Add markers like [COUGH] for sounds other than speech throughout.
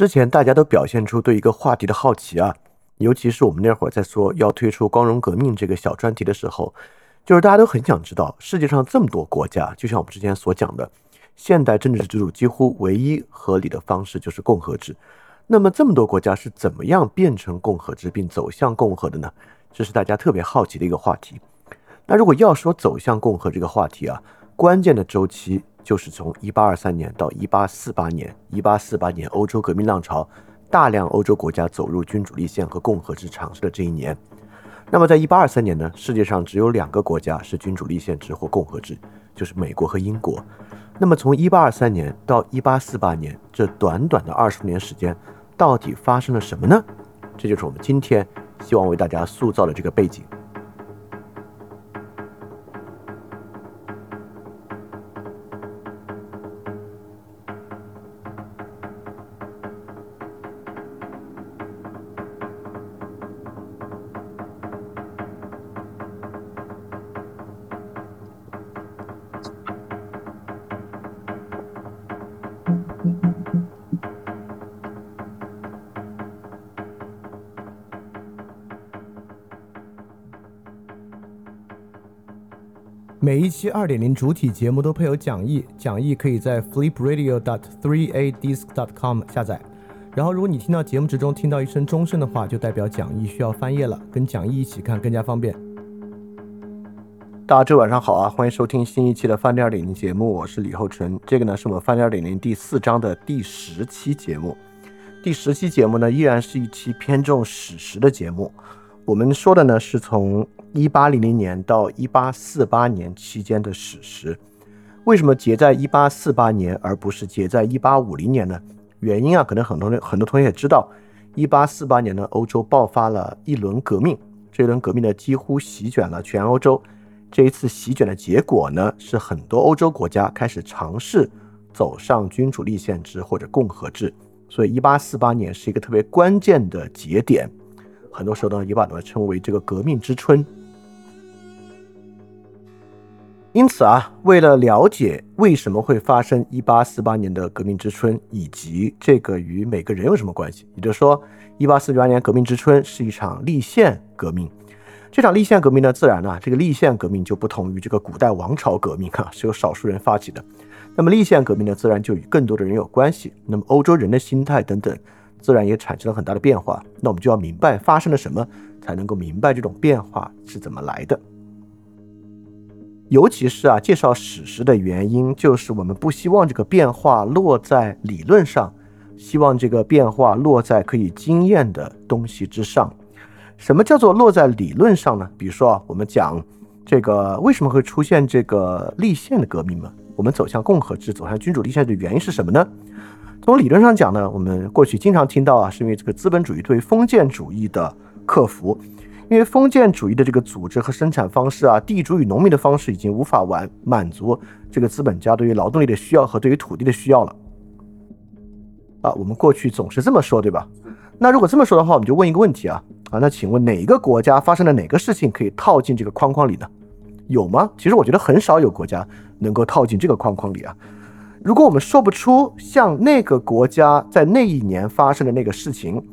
之前大家都表现出对一个话题的好奇啊，尤其是我们那会儿在说要推出光荣革命这个小专题的时候，就是大家都很想知道世界上这么多国家，就像我们之前所讲的，现代政治制度几乎唯一合理的方式就是共和制。那么这么多国家是怎么样变成共和制并走向共和的呢？这是大家特别好奇的一个话题。那如果要说走向共和这个话题啊，关键的周期。就是从一八二三年到一八四八年，一八四八年欧洲革命浪潮，大量欧洲国家走入君主立宪和共和制尝试的这一年。那么在一八二三年呢，世界上只有两个国家是君主立宪制或共和制，就是美国和英国。那么从一八二三年到一八四八年这短短的二十年时间，到底发生了什么呢？这就是我们今天希望为大家塑造的这个背景。每一期二点零主体节目都配有讲义，讲义可以在 flipradio.dot3adisc.dot.com 下载。然后，如果你听到节目之中听到一声钟声的话，就代表讲义需要翻页了，跟讲义一起看更加方便。大家晚上好啊，欢迎收听新一期的饭店二点零节目，我是李厚成。这个呢是我们饭店二点零第四章的第十期节目。第十期节目呢依然是一期偏重史实的节目。我们说的呢是从。一八零零年到一八四八年期间的史实，为什么结在一八四八年而不是结在一八五零年呢？原因啊，可能很多人很多同学也知道，一八四八年呢，欧洲爆发了一轮革命，这一轮革命呢几乎席卷了全欧洲。这一次席卷的结果呢，是很多欧洲国家开始尝试走上君主立宪制或者共和制，所以一八四八年是一个特别关键的节点。很多时候呢，也把它称为这个革命之春。因此啊，为了了解为什么会发生一八四八年的革命之春，以及这个与每个人有什么关系，也就是说，一八四八年革命之春是一场立宪革命。这场立宪革命呢，自然呢，这个立宪革命就不同于这个古代王朝革命啊，是由少数人发起的。那么立宪革命呢，自然就与更多的人有关系。那么欧洲人的心态等等，自然也产生了很大的变化。那我们就要明白发生了什么，才能够明白这种变化是怎么来的。尤其是啊，介绍史实的原因，就是我们不希望这个变化落在理论上，希望这个变化落在可以经验的东西之上。什么叫做落在理论上呢？比如说啊，我们讲这个为什么会出现这个立宪的革命嘛？我们走向共和制，走向君主立宪的原因是什么呢？从理论上讲呢，我们过去经常听到啊，是因为这个资本主义对封建主义的克服。因为封建主义的这个组织和生产方式啊，地主与农民的方式已经无法完满足这个资本家对于劳动力的需要和对于土地的需要了。啊，我们过去总是这么说，对吧？那如果这么说的话，我们就问一个问题啊啊，那请问哪一个国家发生了哪个事情可以套进这个框框里呢？有吗？其实我觉得很少有国家能够套进这个框框里啊。如果我们说不出像那个国家在那一年发生的那个事情。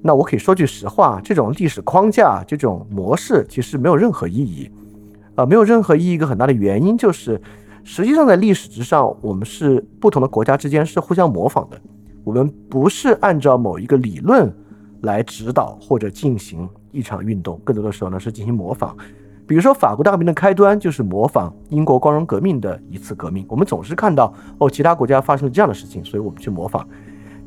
那我可以说句实话，这种历史框架、这种模式其实没有任何意义，啊，没有任何意义。一个很大的原因就是，实际上在历史之上，我们是不同的国家之间是互相模仿的，我们不是按照某一个理论来指导或者进行一场运动，更多的时候呢是进行模仿。比如说法国大革命的开端就是模仿英国光荣革命的一次革命，我们总是看到哦，其他国家发生了这样的事情，所以我们去模仿。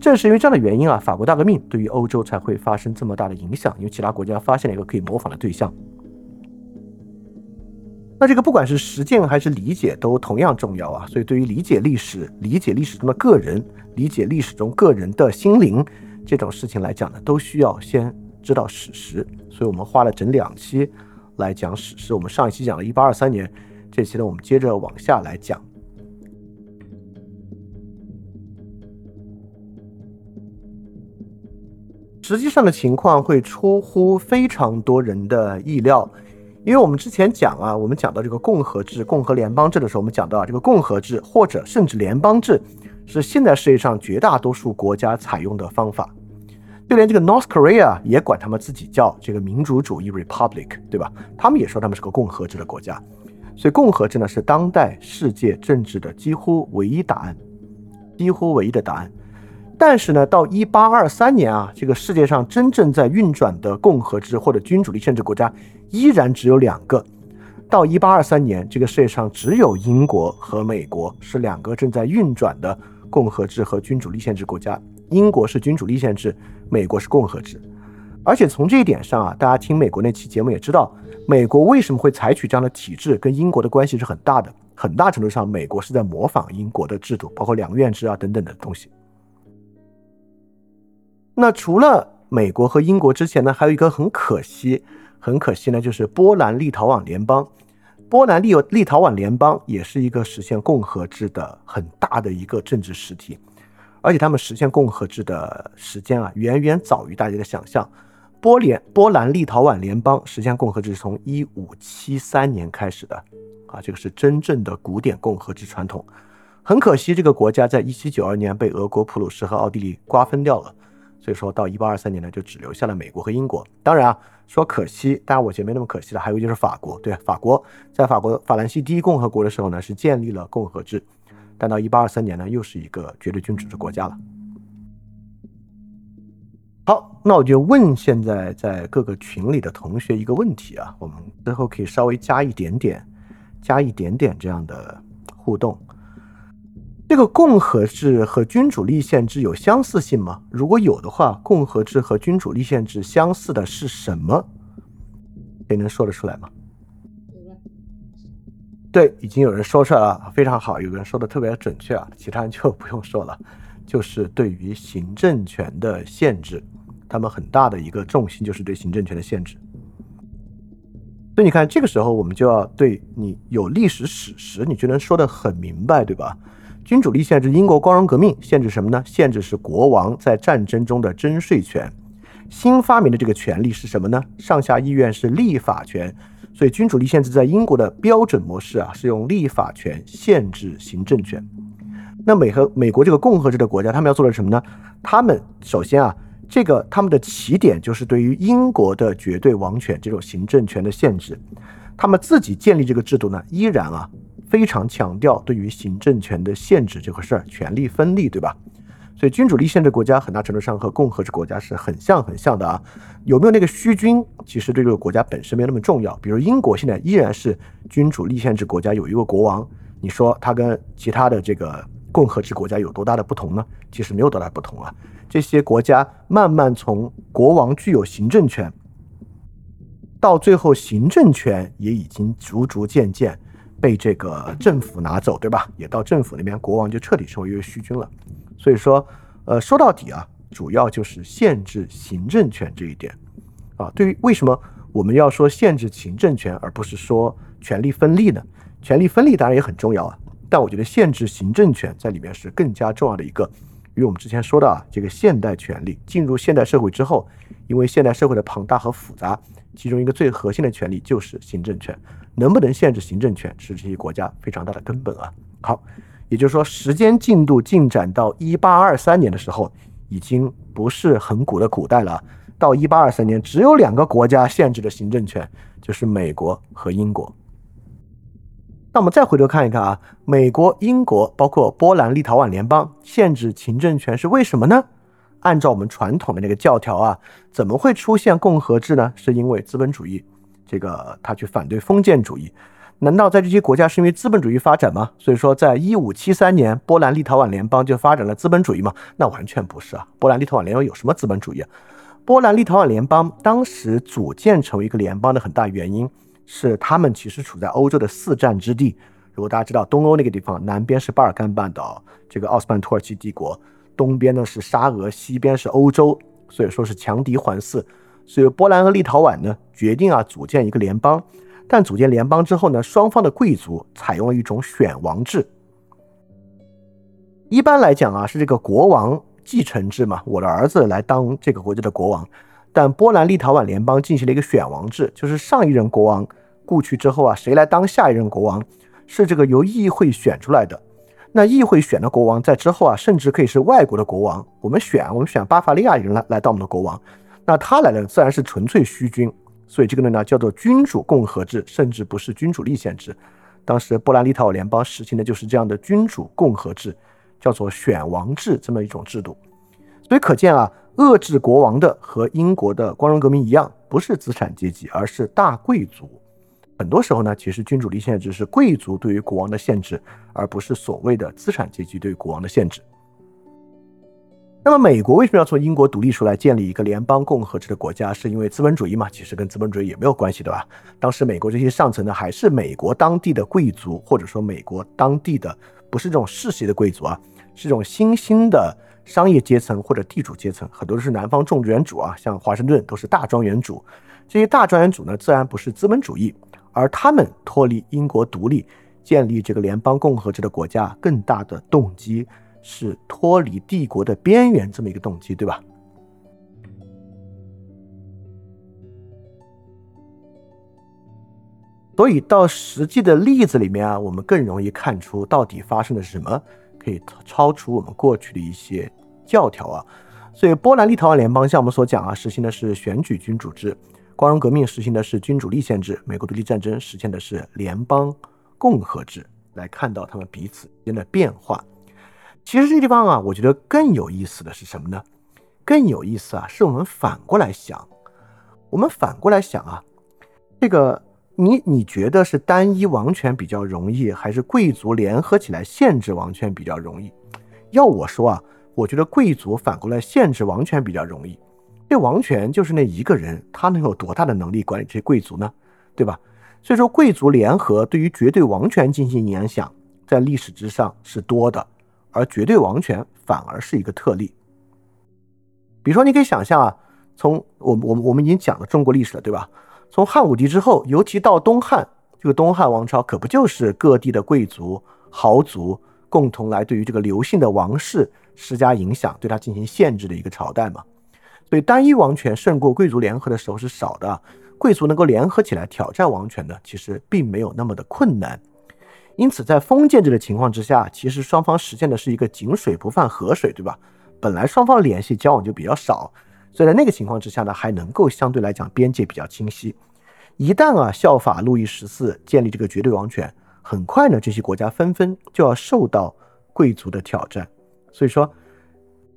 正是因为这样的原因啊，法国大革命对于欧洲才会发生这么大的影响，因为其他国家发现了一个可以模仿的对象。那这个不管是实践还是理解都同样重要啊，所以对于理解历史、理解历史中的个人、理解历史中个人的心灵这种事情来讲呢，都需要先知道史实。所以我们花了整两期来讲史实。我们上一期讲了一八二三年，这期呢我们接着往下来讲。实际上的情况会出乎非常多人的意料，因为我们之前讲啊，我们讲到这个共和制、共和联邦制的时候，我们讲到啊，这个共和制或者甚至联邦制是现在世界上绝大多数国家采用的方法。就连这个 North Korea 也管他们自己叫这个民主主义 Republic，对吧？他们也说他们是个共和制的国家。所以共和制呢是当代世界政治的几乎唯一答案，几乎唯一的答案。但是呢，到一八二三年啊，这个世界上真正在运转的共和制或者君主立宪制国家依然只有两个。到一八二三年，这个世界上只有英国和美国是两个正在运转的共和制和君主立宪制国家。英国是君主立宪制，美国是共和制。而且从这一点上啊，大家听美国那期节目也知道，美国为什么会采取这样的体制，跟英国的关系是很大的。很大程度上，美国是在模仿英国的制度，包括两院制啊等等的东西。那除了美国和英国之前呢，还有一个很可惜，很可惜呢，就是波兰立陶宛联邦。波兰立立陶宛联邦也是一个实现共和制的很大的一个政治实体，而且他们实现共和制的时间啊，远远早于大家的想象。波联波兰立陶宛联邦实现共和制是从一五七三年开始的，啊，这个是真正的古典共和制传统。很可惜，这个国家在一七九二年被俄国、普鲁士和奥地利瓜分掉了。所以说到一八二三年呢，就只留下了美国和英国。当然啊，说可惜，当然我觉得没那么可惜了。还有就是法国，对，法国在法国法兰西第一共和国的时候呢，是建立了共和制，但到一八二三年呢，又是一个绝对君主制国家了。好，那我就问现在在各个群里的同学一个问题啊，我们之后可以稍微加一点点，加一点点这样的互动。这个共和制和君主立宪制有相似性吗？如果有的话，共和制和君主立宪制相似的是什么？谁能说得出来吗？对，已经有人说出来了，非常好，有个人说的特别准确啊，其他人就不用说了，[LAUGHS] 就是对于行政权的限制，他们很大的一个重心就是对行政权的限制。所以你看，这个时候我们就要对你有历史史实，你就能说得很明白，对吧？君主立宪制，英国光荣革命限制什么呢？限制是国王在战争中的征税权。新发明的这个权利是什么呢？上下议院是立法权。所以君主立宪制在英国的标准模式啊，是用立法权限制行政权。那美和美国这个共和制的国家，他们要做的什么呢？他们首先啊，这个他们的起点就是对于英国的绝对王权这种行政权的限制。他们自己建立这个制度呢，依然啊。非常强调对于行政权的限制这回事儿，权力分立，对吧？所以君主立宪制国家很大程度上和共和制国家是很像很像的啊。有没有那个虚君，其实对这个国家本身没那么重要。比如英国现在依然是君主立宪制国家，有一个国王，你说它跟其他的这个共和制国家有多大的不同呢？其实没有多大不同啊。这些国家慢慢从国王具有行政权，到最后行政权也已经逐逐渐渐。被这个政府拿走，对吧？也到政府那边，国王就彻底成为一个虚君了。所以说，呃，说到底啊，主要就是限制行政权这一点啊。对于为什么我们要说限制行政权，而不是说权力分立呢？权力分立当然也很重要啊，但我觉得限制行政权在里面是更加重要的一个。与我们之前说的啊，这个现代权力进入现代社会之后，因为现代社会的庞大和复杂，其中一个最核心的权利就是行政权。能不能限制行政权，是这些国家非常大的根本啊。好，也就是说，时间进度进展到一八二三年的时候，已经不是很古的古代了。到一八二三年，只有两个国家限制了行政权，就是美国和英国。那我们再回头看一看啊，美国、英国，包括波兰、立陶宛联邦限制行政权是为什么呢？按照我们传统的那个教条啊，怎么会出现共和制呢？是因为资本主义。这个他去反对封建主义，难道在这些国家是因为资本主义发展吗？所以说，在一五七三年，波兰立陶宛联邦就发展了资本主义吗？那完全不是啊！波兰立陶宛联邦有什么资本主义？波兰立陶宛联邦当时组建成为一个联邦的很大原因是，他们其实处在欧洲的四战之地。如果大家知道，东欧那个地方，南边是巴尔干半岛，这个奥斯曼土耳其帝国，东边呢是沙俄，西边是欧洲，所以说是强敌环伺。所以波兰和立陶宛呢决定啊组建一个联邦，但组建联邦之后呢，双方的贵族采用了一种选王制。一般来讲啊是这个国王继承制嘛，我的儿子来当这个国家的国王。但波兰立陶宛联邦进行了一个选王制，就是上一任国王故去之后啊，谁来当下一任国王，是这个由议会选出来的。那议会选的国王在之后啊，甚至可以是外国的国王。我们选，我们选巴伐利亚人来来当我们的国王，那他来的自然是纯粹虚君。所以这个呢叫做君主共和制，甚至不是君主立宪制。当时波兰立陶宛联邦实行的就是这样的君主共和制，叫做选王制这么一种制度。所以可见啊，遏制国王的和英国的光荣革命一样，不是资产阶级，而是大贵族。很多时候呢，其实君主立宪制是贵族对于国王的限制，而不是所谓的资产阶级对于国王的限制。那么，美国为什么要从英国独立出来，建立一个联邦共和制的国家？是因为资本主义嘛？其实跟资本主义也没有关系，对吧？当时美国这些上层呢，还是美国当地的贵族，或者说美国当地的不是这种世袭的贵族啊，是这种新兴的商业阶层或者地主阶层，很多都是南方种植园主啊，像华盛顿都是大庄园主。这些大庄园主呢，自然不是资本主义。而他们脱离英国独立，建立这个联邦共和制的国家，更大的动机是脱离帝国的边缘这么一个动机，对吧？所以到实际的例子里面啊，我们更容易看出到底发生了什么，可以超出我们过去的一些教条啊。所以波兰立陶宛联邦像我们所讲啊，实行的是选举君主制。光荣革命实行的是君主立宪制，美国独立战争实现的是联邦共和制。来看到他们彼此之间的变化。其实这地方啊，我觉得更有意思的是什么呢？更有意思啊，是我们反过来想。我们反过来想啊，这个你你觉得是单一王权比较容易，还是贵族联合起来限制王权比较容易？要我说啊，我觉得贵族反过来限制王权比较容易。这王权就是那一个人，他能有多大的能力管理这些贵族呢？对吧？所以说，贵族联合对于绝对王权进行影响，在历史之上是多的，而绝对王权反而是一个特例。比如说，你可以想象啊，从我我我们已经讲了中国历史了，对吧？从汉武帝之后，尤其到东汉，这个东汉王朝可不就是各地的贵族豪族共同来对于这个刘姓的王室施加影响，对他进行限制的一个朝代嘛？所以，单一王权胜过贵族联合的时候是少的。贵族能够联合起来挑战王权呢，其实并没有那么的困难。因此，在封建制的情况之下，其实双方实现的是一个井水不犯河水，对吧？本来双方联系交往就比较少，所以在那个情况之下呢，还能够相对来讲边界比较清晰。一旦啊效法路易十四建立这个绝对王权，很快呢，这些国家纷纷就要受到贵族的挑战。所以说。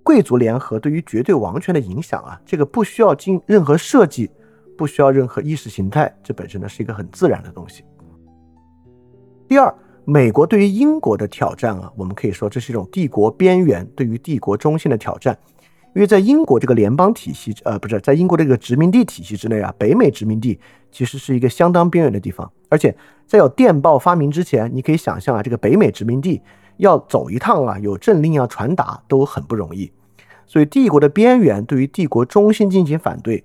贵族联合对于绝对王权的影响啊，这个不需要经任何设计，不需要任何意识形态，这本身呢是一个很自然的东西。第二，美国对于英国的挑战啊，我们可以说这是一种帝国边缘对于帝国中心的挑战，因为在英国这个联邦体系，呃，不是在英国这个殖民地体系之内啊，北美殖民地其实是一个相当边缘的地方，而且在有电报发明之前，你可以想象啊，这个北美殖民地。要走一趟啊，有政令要传达都很不容易，所以帝国的边缘对于帝国中心进行反对，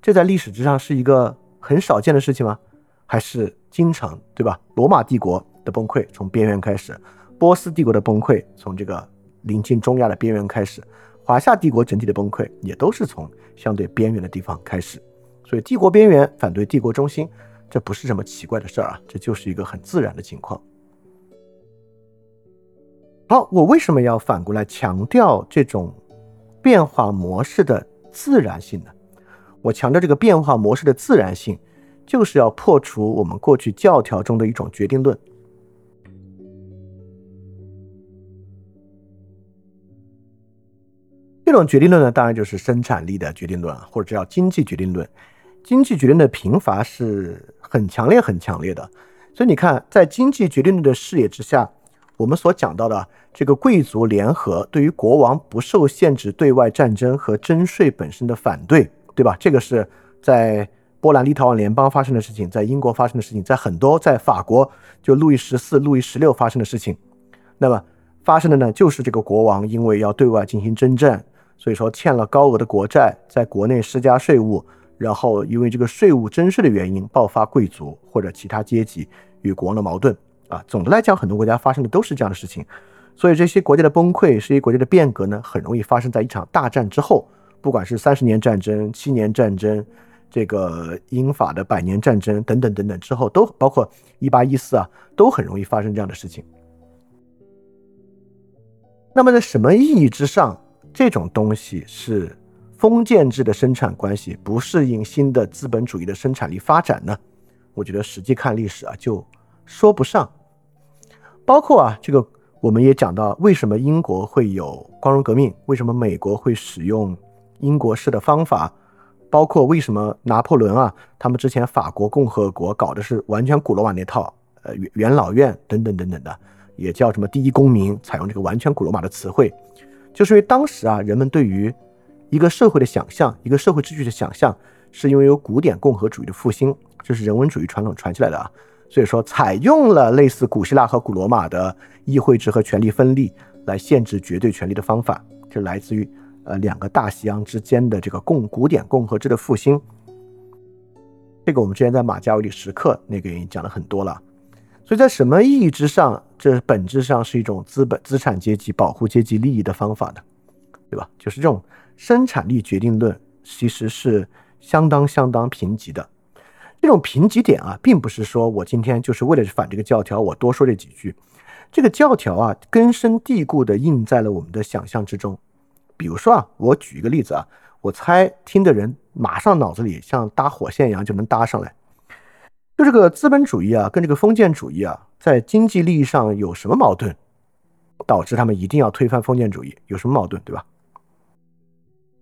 这在历史之上是一个很少见的事情吗？还是经常对吧？罗马帝国的崩溃从边缘开始，波斯帝国的崩溃从这个临近中亚的边缘开始，华夏帝国整体的崩溃也都是从相对边缘的地方开始，所以帝国边缘反对帝国中心，这不是什么奇怪的事儿啊，这就是一个很自然的情况。好，我为什么要反过来强调这种变化模式的自然性呢？我强调这个变化模式的自然性，就是要破除我们过去教条中的一种决定论。这种决定论呢，当然就是生产力的决定论，或者叫经济决定论。经济决定的贫乏是很强烈、很强烈的。所以你看，在经济决定论的视野之下。我们所讲到的这个贵族联合对于国王不受限制对外战争和征税本身的反对，对吧？这个是在波兰立陶宛联邦发生的事情，在英国发生的事情，在很多在法国就路易十四、路易十六发生的事情。那么发生的呢，就是这个国王因为要对外进行征战，所以说欠了高额的国债，在国内施加税务，然后因为这个税务征税的原因，爆发贵族或者其他阶级与国王的矛盾。啊，总的来讲，很多国家发生的都是这样的事情，所以这些国家的崩溃，这些国家的变革呢，很容易发生在一场大战之后，不管是三十年战争、七年战争，这个英法的百年战争等等等等之后，都包括一八一四啊，都很容易发生这样的事情。那么在什么意义之上，这种东西是封建制的生产关系不适应新的资本主义的生产力发展呢？我觉得实际看历史啊，就说不上。包括啊，这个我们也讲到，为什么英国会有光荣革命？为什么美国会使用英国式的方法？包括为什么拿破仑啊，他们之前法国共和国搞的是完全古罗马那套，呃，元老院等等等等的，也叫什么第一公民，采用这个完全古罗马的词汇，就是因为当时啊，人们对于一个社会的想象，一个社会秩序的想象，是因为有古典共和主义的复兴，这是人文主义传统传下来的啊，所以说采用了类似古希腊和古罗马的议会制和权力分立来限制绝对权力的方法，就来自于。呃，两个大西洋之间的这个共古典共和制的复兴，这个我们之前在马加维里时刻那个已经讲了很多了。所以在什么意义之上，这本质上是一种资本资产阶级保护阶级利益的方法呢？对吧？就是这种生产力决定论其实是相当相当贫瘠的。这种贫瘠点啊，并不是说我今天就是为了反这个教条，我多说这几句。这个教条啊，根深蒂固地印在了我们的想象之中。比如说啊，我举一个例子啊，我猜听的人马上脑子里像搭火线一样就能搭上来。就这个资本主义啊，跟这个封建主义啊，在经济利益上有什么矛盾，导致他们一定要推翻封建主义？有什么矛盾，对吧？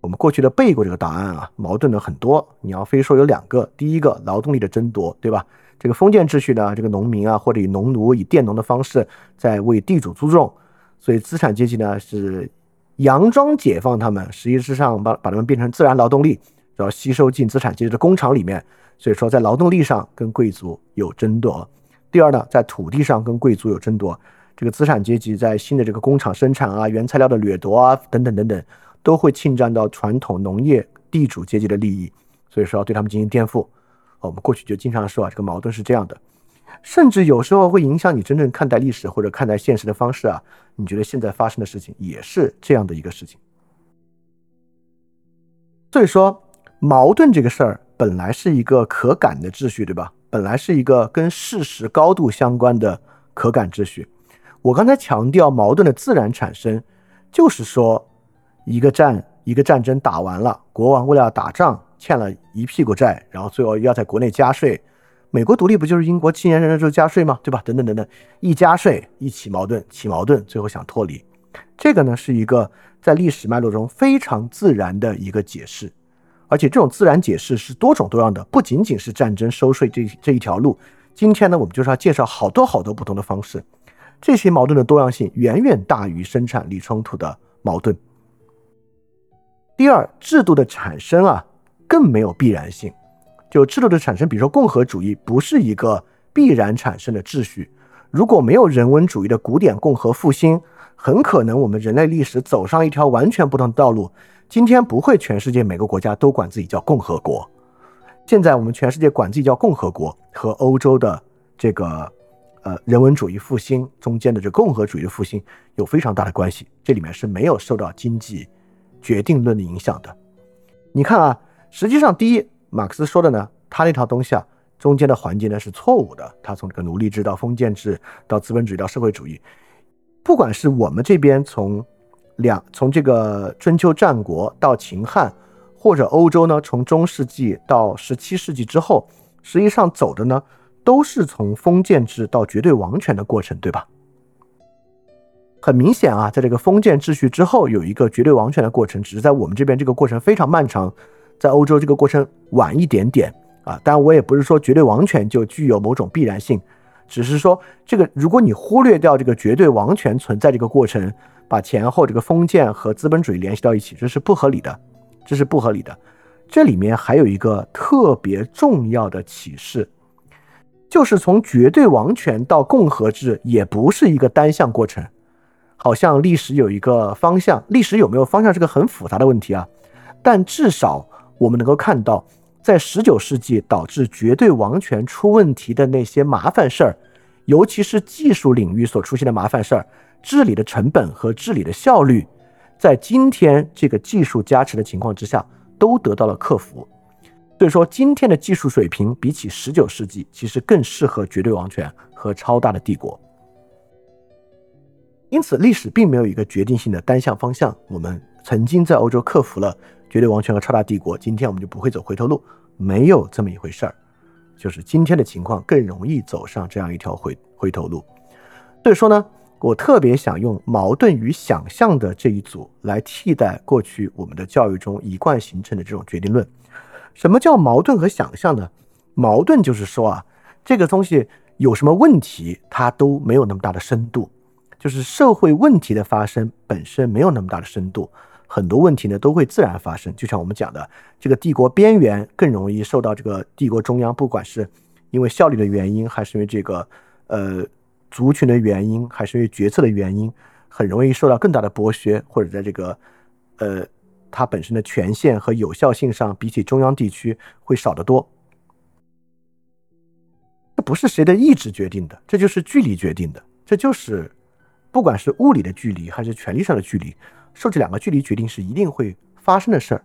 我们过去的背过这个答案啊，矛盾的很多。你要非说有两个，第一个劳动力的争夺，对吧？这个封建秩序呢，这个农民啊，或者以农奴、以佃农的方式在为地主租种，所以资产阶级呢是。佯装解放他们，实际上把把他们变成自然劳动力，然后吸收进资产阶级的工厂里面。所以说，在劳动力上跟贵族有争夺。第二呢，在土地上跟贵族有争夺。这个资产阶级在新的这个工厂生产啊、原材料的掠夺啊等等等等，都会侵占到传统农业地主阶级的利益。所以说，要对他们进行颠覆。我们过去就经常说啊，这个矛盾是这样的。甚至有时候会影响你真正看待历史或者看待现实的方式啊！你觉得现在发生的事情也是这样的一个事情。所以说，矛盾这个事儿本来是一个可感的秩序，对吧？本来是一个跟事实高度相关的可感秩序。我刚才强调矛盾的自然产生，就是说，一个战一个战争打完了，国王为了打仗欠了一屁股债，然后最后要在国内加税。美国独立不就是英国七年之后加税吗？对吧？等等等等，一加税一起矛盾，起矛盾，最后想脱离，这个呢是一个在历史脉络中非常自然的一个解释，而且这种自然解释是多种多样的，不仅仅是战争收税这这一条路。今天呢，我们就是要介绍好多好多不同的方式，这些矛盾的多样性远远大于生产力冲突的矛盾。第二，制度的产生啊，更没有必然性。就制度的产生，比如说共和主义不是一个必然产生的秩序。如果没有人文主义的古典共和复兴，很可能我们人类历史走上一条完全不同的道路。今天不会全世界每个国家都管自己叫共和国。现在我们全世界管自己叫共和国，和欧洲的这个呃人文主义复兴中间的这共和主义的复兴有非常大的关系。这里面是没有受到经济决定论的影响的。你看啊，实际上第一。马克思说的呢，他那套东西啊，中间的环节呢是错误的。他从这个奴隶制到封建制到资本主义到社会主义，不管是我们这边从两从这个春秋战国到秦汉，或者欧洲呢从中世纪到十七世纪之后，实际上走的呢都是从封建制到绝对王权的过程，对吧？很明显啊，在这个封建秩序之后有一个绝对王权的过程，只是在我们这边这个过程非常漫长。在欧洲这个过程晚一点点啊，当然我也不是说绝对王权就具有某种必然性，只是说这个如果你忽略掉这个绝对王权存在这个过程，把前后这个封建和资本主义联系到一起，这是不合理的，这是不合理的。这里面还有一个特别重要的启示，就是从绝对王权到共和制也不是一个单向过程，好像历史有一个方向，历史有没有方向是个很复杂的问题啊，但至少。我们能够看到，在十九世纪导致绝对王权出问题的那些麻烦事儿，尤其是技术领域所出现的麻烦事儿，治理的成本和治理的效率，在今天这个技术加持的情况之下，都得到了克服。所以说，今天的技术水平比起十九世纪，其实更适合绝对王权和超大的帝国。因此，历史并没有一个决定性的单向方向。我们曾经在欧洲克服了绝对王权和超大帝国，今天我们就不会走回头路，没有这么一回事儿。就是今天的情况更容易走上这样一条回回头路。所以说呢，我特别想用矛盾与想象的这一组来替代过去我们的教育中一贯形成的这种决定论。什么叫矛盾和想象呢？矛盾就是说啊，这个东西有什么问题，它都没有那么大的深度。就是社会问题的发生本身没有那么大的深度，很多问题呢都会自然发生。就像我们讲的，这个帝国边缘更容易受到这个帝国中央，不管是因为效率的原因，还是因为这个呃族群的原因，还是因为决策的原因，很容易受到更大的剥削，或者在这个呃它本身的权限和有效性上，比起中央地区会少得多。这不是谁的意志决定的，这就是距离决定的，这就是。不管是物理的距离还是权力上的距离，受这两个距离决定是一定会发生的事儿，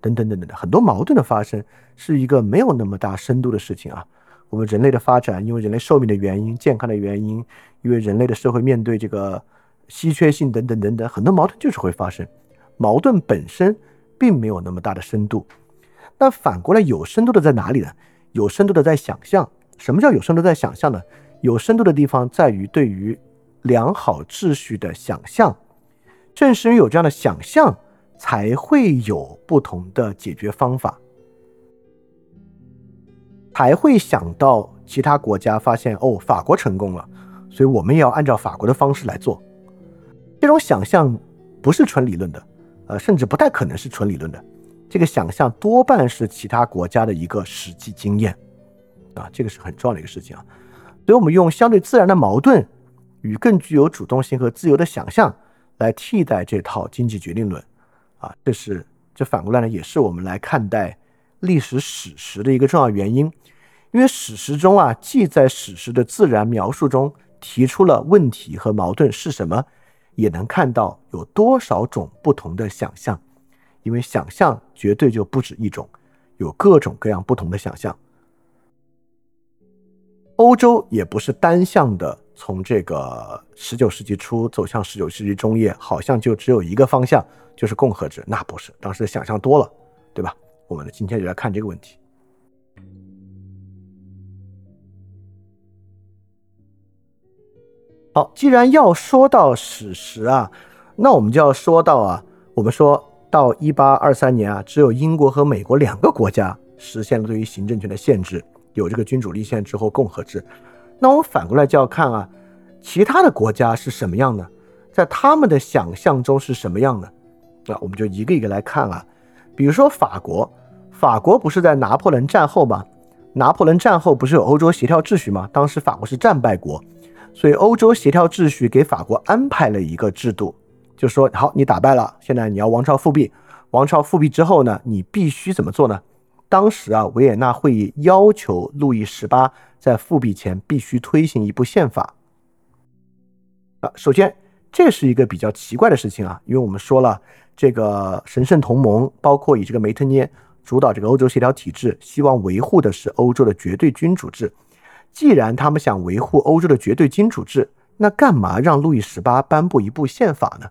等等等等的很多矛盾的发生是一个没有那么大深度的事情啊。我们人类的发展，因为人类寿命的原因、健康的原因，因为人类的社会面对这个稀缺性等等等等，很多矛盾就是会发生。矛盾本身并没有那么大的深度。那反过来有深度的在哪里呢？有深度的在想象。什么叫有深度在想象呢？有深度的地方在于对于。良好秩序的想象，正是因为有这样的想象，才会有不同的解决方法，还会想到其他国家发现哦，法国成功了，所以我们也要按照法国的方式来做。这种想象不是纯理论的，呃，甚至不太可能是纯理论的。这个想象多半是其他国家的一个实际经验，啊，这个是很重要的一个事情啊。所以我们用相对自然的矛盾。与更具有主动性和自由的想象来替代这套经济决定论，啊，这是这反过来呢，也是我们来看待历史史实的一个重要原因。因为史实中啊，既在史实的自然描述中提出了问题和矛盾是什么，也能看到有多少种不同的想象。因为想象绝对就不止一种，有各种各样不同的想象。欧洲也不是单向的。从这个十九世纪初走向十九世纪中叶，好像就只有一个方向，就是共和制。那不是，当时想象多了，对吧？我们今天就来看这个问题。好，既然要说到史实啊，那我们就要说到啊，我们说到一八二三年啊，只有英国和美国两个国家实现了对于行政权的限制，有这个君主立宪之后共和制。那我们反过来就要看啊，其他的国家是什么样的，在他们的想象中是什么样的？那我们就一个一个来看啊。比如说法国，法国不是在拿破仑战后吗？拿破仑战后不是有欧洲协调秩序吗？当时法国是战败国，所以欧洲协调秩序给法国安排了一个制度，就说好，你打败了，现在你要王朝复辟，王朝复辟之后呢，你必须怎么做呢？当时啊，维也纳会议要求路易十八。在复辟前必须推行一部宪法啊！首先，这是一个比较奇怪的事情啊，因为我们说了，这个神圣同盟包括以这个梅特涅主导这个欧洲协调体制，希望维护的是欧洲的绝对君主制。既然他们想维护欧洲的绝对君主制，那干嘛让路易十八颁布一部宪法呢？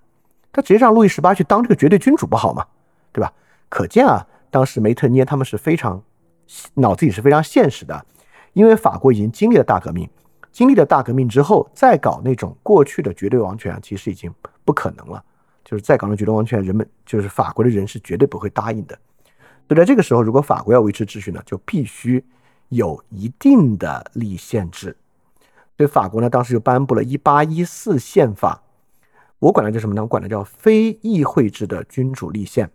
他直接让路易十八去当这个绝对君主不好吗？对吧？可见啊，当时梅特涅他们是非常脑子里是非常现实的。因为法国已经经历了大革命，经历了大革命之后，再搞那种过去的绝对王权，其实已经不可能了。就是再搞那绝对王权，人们就是法国的人是绝对不会答应的。所以在这个时候，如果法国要维持秩序呢，就必须有一定的立宪制。所以法国呢，当时就颁布了1814宪法，我管它叫什么呢？我管它叫非议会制的君主立宪。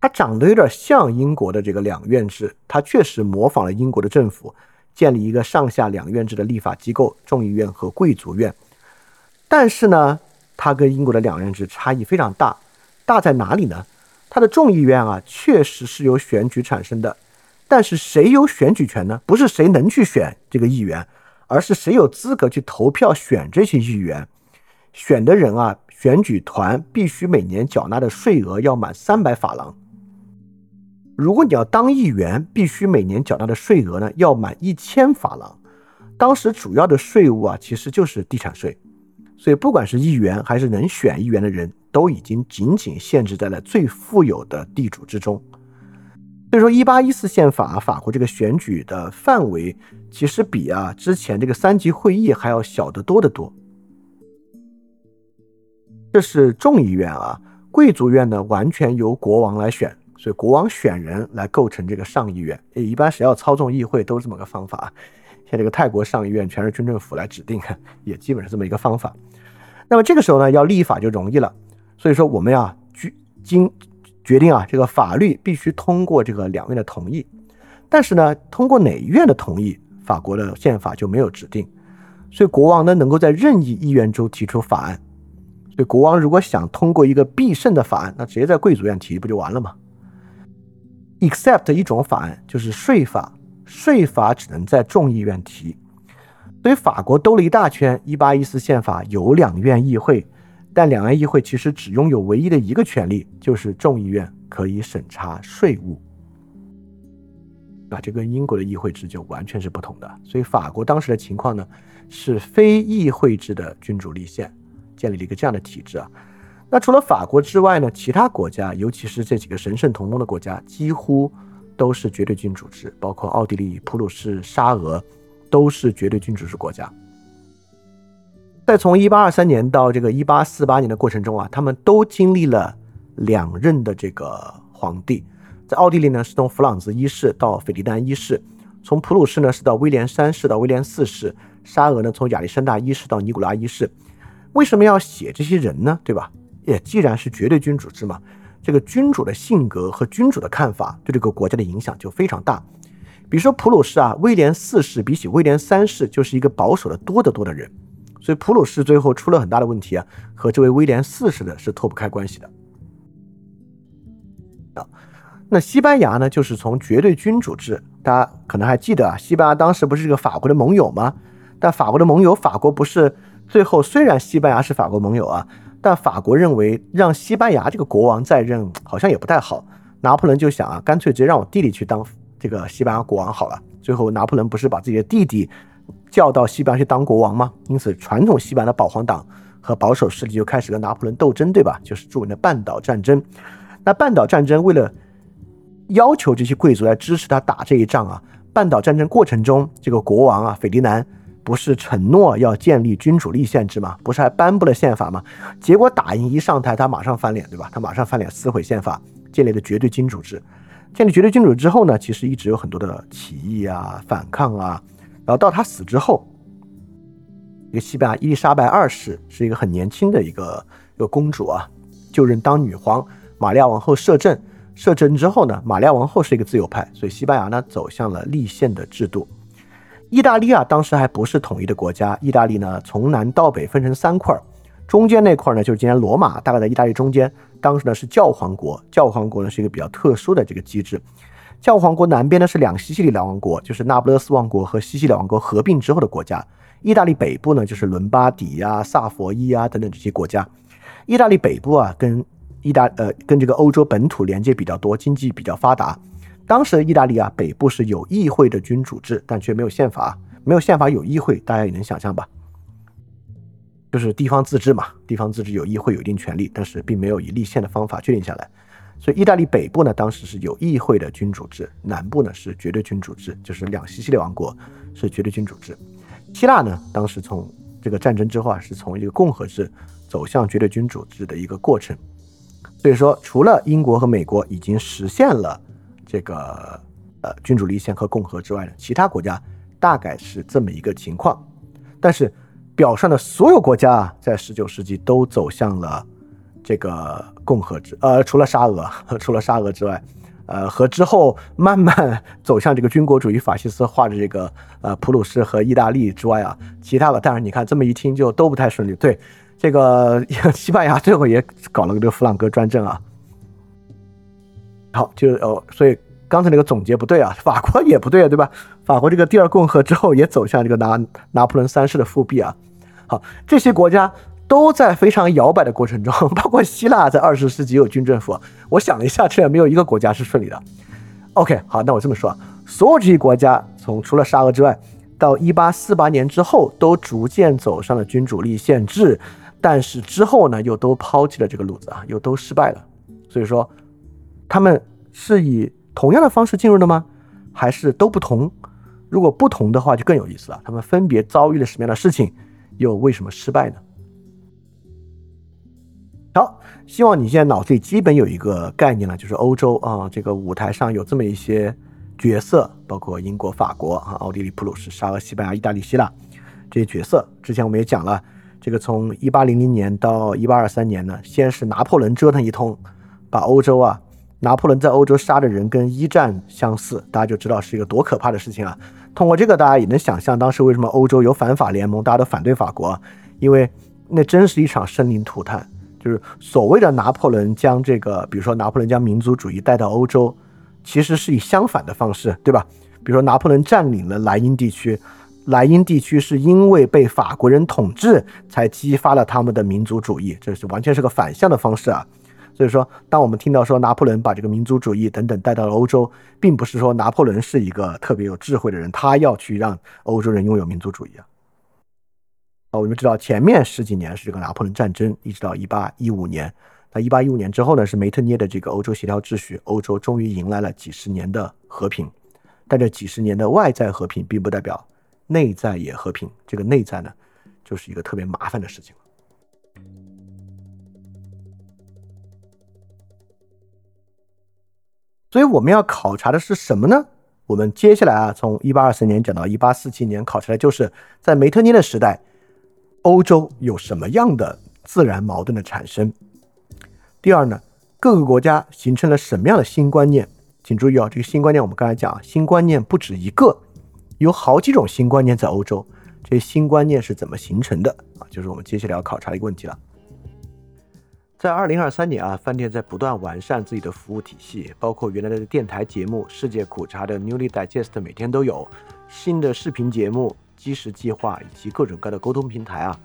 它长得有点像英国的这个两院制，它确实模仿了英国的政府，建立一个上下两院制的立法机构——众议院和贵族院。但是呢，它跟英国的两院制差异非常大。大在哪里呢？他的众议院啊，确实是由选举产生的，但是谁有选举权呢？不是谁能去选这个议员，而是谁有资格去投票选这些议员。选的人啊，选举团必须每年缴纳的税额要满三百法郎。如果你要当议员，必须每年缴纳的税额呢要满一千法郎。当时主要的税务啊，其实就是地产税，所以不管是议员还是能选议员的人，都已经仅仅限制在了最富有的地主之中。所以说，一八一四宪法法国这个选举的范围，其实比啊之前这个三级会议还要小得多得多。这是众议院啊，贵族院呢完全由国王来选，所以国王选人来构成这个上议院。一般谁要操纵议会都是这么个方法。像这个泰国上议院全是军政府来指定，也基本是这么一个方法。那么这个时候呢，要立法就容易了。所以说我们呀，决经决定啊，这个法律必须通过这个两院的同意。但是呢，通过哪一院的同意，法国的宪法就没有指定。所以国王呢，能够在任意议院中提出法案。所以国王如果想通过一个必胜的法案，那直接在贵族院提不就完了吗？Except 一种法案就是税法，税法只能在众议院提。所以法国兜了一大圈，一八一四宪法有两院议会，但两岸议会其实只拥有唯一的一个权利，就是众议院可以审查税务。啊，这跟英国的议会制就完全是不同的。所以法国当时的情况呢，是非议会制的君主立宪。建立了一个这样的体制啊，那除了法国之外呢，其他国家，尤其是这几个神圣同盟的国家，几乎都是绝对君主制，包括奥地利、普鲁士、沙俄，都是绝对君主制国家。在从一八二三年到这个一八四八年的过程中啊，他们都经历了两任的这个皇帝。在奥地利呢，是从弗朗兹一世到斐迪南一世；从普鲁士呢，是到威廉三世到威廉四世；沙俄呢，从亚历山大一世到尼古拉一世。为什么要写这些人呢？对吧？也既然是绝对君主制嘛，这个君主的性格和君主的看法对这个国家的影响就非常大。比如说普鲁士啊，威廉四世比起威廉三世就是一个保守的多得多的人，所以普鲁士最后出了很大的问题啊，和这位威廉四世的是脱不开关系的。啊，那西班牙呢，就是从绝对君主制，大家可能还记得啊，西班牙当时不是这个法国的盟友吗？但法国的盟友，法国不是。最后，虽然西班牙是法国盟友啊，但法国认为让西班牙这个国王在任好像也不太好。拿破仑就想啊，干脆直接让我弟弟去当这个西班牙国王好了。最后，拿破仑不是把自己的弟弟叫到西班牙去当国王吗？因此，传统西班牙的保皇党和保守势力就开始跟拿破仑斗争，对吧？就是著名的半岛战争。那半岛战争为了要求这些贵族来支持他打这一仗啊，半岛战争过程中，这个国王啊，斐迪南。不是承诺要建立君主立宪制吗？不是还颁布了宪法吗？结果打赢一上台，他马上翻脸，对吧？他马上翻脸，撕毁宪法，建立了绝对君主制。建立绝对君主之后呢，其实一直有很多的起义啊、反抗啊。然后到他死之后，一个西班牙伊丽莎白二世是一个很年轻的一个一个公主啊，就任当女皇。玛利亚王后摄政，摄政之后呢，玛利亚王后是一个自由派，所以西班牙呢走向了立宪的制度。意大利啊，当时还不是统一的国家。意大利呢，从南到北分成三块，中间那块呢，就是今天罗马，大概在意大利中间。当时呢是教皇国，教皇国呢是一个比较特殊的这个机制。教皇国南边呢是两西西里两王国，就是那不勒斯王国和西西里王国合并之后的国家。意大利北部呢就是伦巴底呀、萨佛伊啊等等这些国家。意大利北部啊，跟意大呃跟这个欧洲本土连接比较多，经济比较发达。当时的意大利啊，北部是有议会的君主制，但却没有宪法。没有宪法，有议会，大家也能想象吧？就是地方自治嘛，地方自治有议会，有一定权利，但是并没有以立宪的方法确定下来。所以，意大利北部呢，当时是有议会的君主制；南部呢是绝对君主制，就是两西西里王国是绝对君主制。希腊呢，当时从这个战争之后啊，是从一个共和制走向绝对君主制的一个过程。所以说，除了英国和美国已经实现了。这个呃君主立宪和共和之外呢，其他国家大概是这么一个情况。但是表上的所有国家啊，在十九世纪都走向了这个共和制，呃，除了沙俄，[LAUGHS] 除了沙俄之外，呃，和之后慢慢走向这个军国主义法西斯化的这个呃普鲁士和意大利之外啊，其他的，当然你看这么一听就都不太顺利。对，这个 [LAUGHS] 西班牙最后也搞了个这个弗朗哥专政啊。好，就哦，所以刚才那个总结不对啊，[LAUGHS] 法国也不对啊，对吧？法国这个第二共和之后也走向这个拿拿破仑三世的复辟啊。好，这些国家都在非常摇摆的过程中，[LAUGHS] 包括希腊在二十世纪有军政府。我想了一下，这也没有一个国家是顺利的。OK，好，那我这么说，所有这些国家从除了沙俄之外，到一八四八年之后，都逐渐走上了君主立宪制，但是之后呢，又都抛弃了这个路子啊，又都失败了。所以说，他们是以同样的方式进入的吗？还是都不同？如果不同的话，就更有意思了。他们分别遭遇了什么样的事情，又为什么失败呢？好，希望你现在脑子里基本有一个概念了，就是欧洲啊，这个舞台上有这么一些角色，包括英国、法国啊、奥地利、普鲁士、沙俄、西班牙、意大利、希腊这些角色。之前我们也讲了，这个从一八零零年到一八二三年呢，先是拿破仑折腾一通，把欧洲啊。拿破仑在欧洲杀的人跟一战相似，大家就知道是一个多可怕的事情啊！通过这个，大家也能想象当时为什么欧洲有反法联盟，大家都反对法国，因为那真是一场生灵涂炭。就是所谓的拿破仑将这个，比如说拿破仑将民族主义带到欧洲，其实是以相反的方式，对吧？比如说拿破仑占领了莱茵地区，莱茵地区是因为被法国人统治才激发了他们的民族主义，这是完全是个反向的方式啊！所以说，当我们听到说拿破仑把这个民族主义等等带到了欧洲，并不是说拿破仑是一个特别有智慧的人，他要去让欧洲人拥有民族主义啊。哦，我们知道前面十几年是这个拿破仑战争，一直到一八一五年。那一八一五年之后呢，是梅特涅的这个欧洲协调秩序，欧洲终于迎来了几十年的和平。但这几十年的外在和平，并不代表内在也和平。这个内在呢，就是一个特别麻烦的事情。所以我们要考察的是什么呢？我们接下来啊，从一八二四年讲到一八四七年，考察的就是在梅特涅的时代，欧洲有什么样的自然矛盾的产生。第二呢，各个国家形成了什么样的新观念？请注意啊，这个新观念我们刚才讲，新观念不止一个，有好几种新观念在欧洲。这些新观念是怎么形成的啊？就是我们接下来要考察的一个问题了。在二零二三年啊，饭店在不断完善自己的服务体系，包括原来的电台节目《世界苦茶》的 Newly Digest 每天都有新的视频节目、基石计划以及各种各样的沟通平台啊。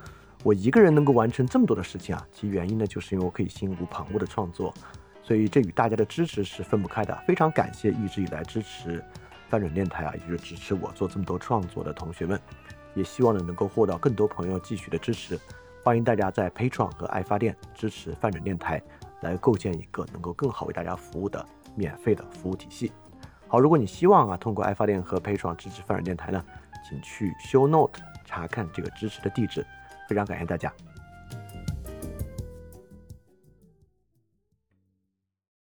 我一个人能够完成这么多的事情啊，其原因呢，就是因为我可以心无旁骛的创作，所以这与大家的支持是分不开的。非常感谢一直以来支持翻转电台啊，也就是支持我做这么多创作的同学们，也希望呢能够获得更多朋友继续的支持。欢迎大家在 Patreon 和爱发电支持泛转电台，来构建一个能够更好为大家服务的免费的服务体系。好，如果你希望啊通过爱发电和 Patreon 支持泛转电台呢，请去 Show Note 查看这个支持的地址。非常感谢大家。